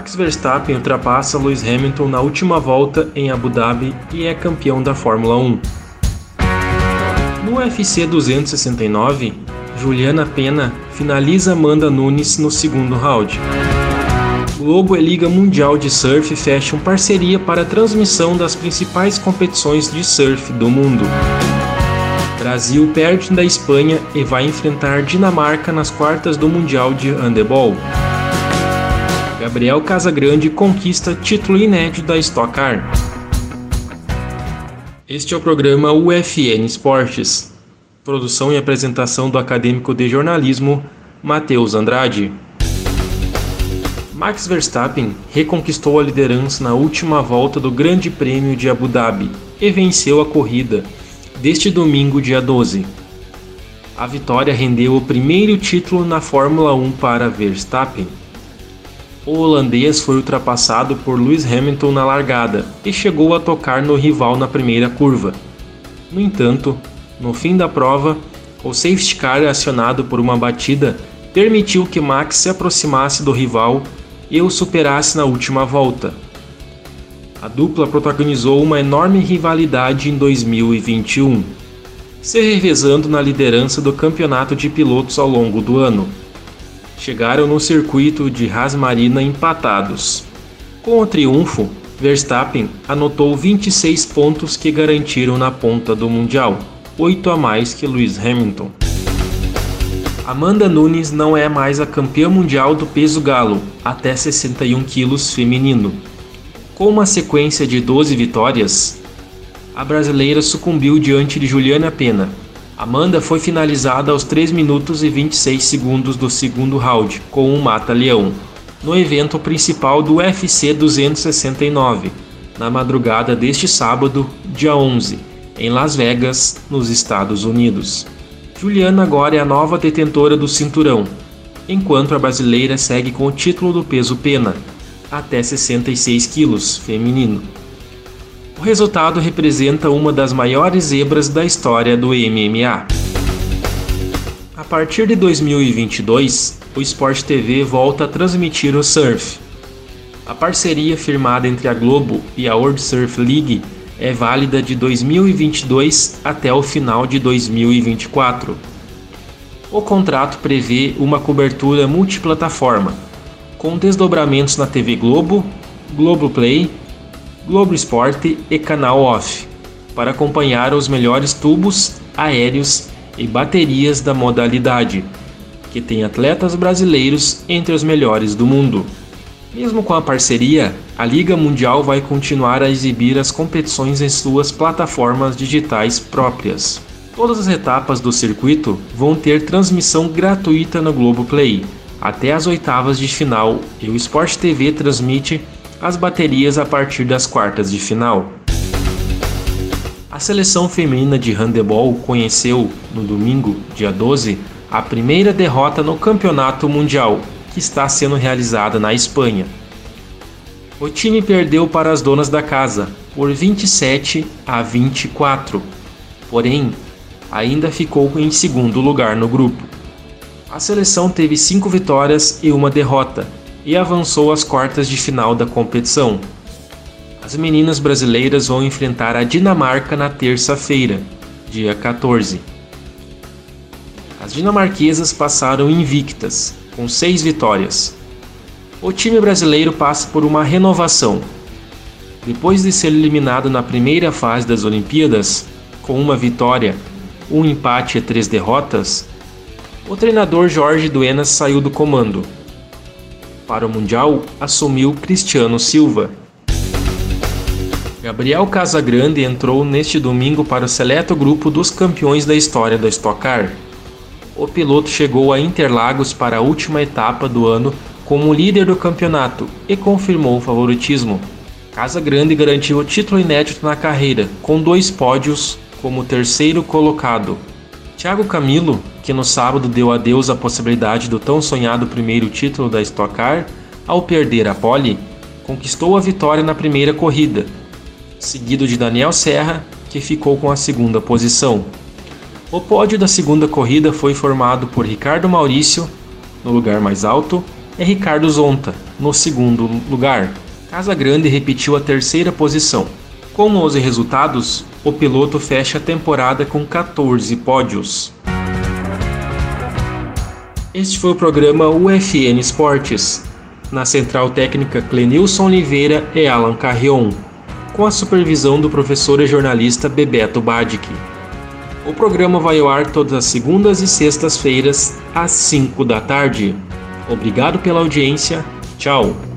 Max Verstappen ultrapassa Lewis Hamilton na última volta em Abu Dhabi e é campeão da Fórmula 1. No UFC 269, Juliana Pena finaliza Amanda Nunes no segundo round. Globo e Liga Mundial de Surf fecham parceria para a transmissão das principais competições de surf do mundo. Brasil perde da Espanha e vai enfrentar Dinamarca nas quartas do Mundial de Handebol. Gabriel Casagrande conquista título inédito da Stock Car. Este é o programa UFN Esportes. Produção e apresentação do acadêmico de jornalismo Matheus Andrade. Max Verstappen reconquistou a liderança na última volta do Grande Prêmio de Abu Dhabi e venceu a corrida deste domingo, dia 12. A vitória rendeu o primeiro título na Fórmula 1 para Verstappen. O holandês foi ultrapassado por Lewis Hamilton na largada e chegou a tocar no rival na primeira curva. No entanto, no fim da prova, o safety car acionado por uma batida permitiu que Max se aproximasse do rival e o superasse na última volta. A dupla protagonizou uma enorme rivalidade em 2021, se revezando na liderança do campeonato de pilotos ao longo do ano. Chegaram no circuito de Haas Marina empatados. Com o triunfo, Verstappen anotou 26 pontos que garantiram na ponta do Mundial, 8 a mais que Lewis Hamilton. Amanda Nunes não é mais a campeã mundial do peso galo, até 61 quilos feminino. Com uma sequência de 12 vitórias, a brasileira sucumbiu diante de Juliana Pena. Amanda foi finalizada aos 3 minutos e 26 segundos do segundo round, com um mata-leão, no evento principal do UFC 269, na madrugada deste sábado, dia 11, em Las Vegas, nos Estados Unidos. Juliana agora é a nova detentora do cinturão, enquanto a brasileira segue com o título do peso pena, até 66 quilos, feminino. O resultado representa uma das maiores zebras da história do MMA. A partir de 2022, o Sport TV volta a transmitir o surf. A parceria firmada entre a Globo e a World Surf League é válida de 2022 até o final de 2024. O contrato prevê uma cobertura multiplataforma, com desdobramentos na TV Globo, Globoplay, Globo Esporte e Canal Off, para acompanhar os melhores tubos, aéreos e baterias da modalidade, que tem atletas brasileiros entre os melhores do mundo. Mesmo com a parceria, a Liga Mundial vai continuar a exibir as competições em suas plataformas digitais próprias. Todas as etapas do circuito vão ter transmissão gratuita no Globoplay, até as oitavas de final, e o Sport TV transmite as baterias a partir das quartas de final. A seleção feminina de handebol conheceu, no domingo, dia 12, a primeira derrota no Campeonato Mundial, que está sendo realizada na Espanha. O time perdeu para as donas da casa por 27 a 24, porém ainda ficou em segundo lugar no grupo. A seleção teve cinco vitórias e uma derrota e avançou às quartas de final da competição. As meninas brasileiras vão enfrentar a Dinamarca na terça-feira, dia 14. As dinamarquesas passaram invictas com seis vitórias. O time brasileiro passa por uma renovação. Depois de ser eliminado na primeira fase das Olimpíadas, com uma vitória, um empate e três derrotas, o treinador Jorge Duenas saiu do comando. Para o Mundial, assumiu Cristiano Silva. Gabriel Casagrande entrou neste domingo para o seleto grupo dos campeões da história da Stock Car. o piloto chegou a Interlagos para a última etapa do ano como líder do campeonato e confirmou o favoritismo. Casa Grande garantiu o título inédito na carreira, com dois pódios como terceiro colocado. Thiago Camilo, que no sábado deu adeus à possibilidade do tão sonhado primeiro título da Stock Car, ao perder a pole, conquistou a vitória na primeira corrida, seguido de Daniel Serra, que ficou com a segunda posição. O pódio da segunda corrida foi formado por Ricardo Maurício, no lugar mais alto, e Ricardo Zonta, no segundo lugar. Casa Grande repetiu a terceira posição. Com 11 resultados, o piloto fecha a temporada com 14 pódios. Este foi o programa UFN Esportes. Na central técnica Clenilson Oliveira e Alan Carrion, com a supervisão do professor e jornalista Bebeto Badic. O programa vai ao ar todas as segundas e sextas-feiras, às 5 da tarde. Obrigado pela audiência. Tchau.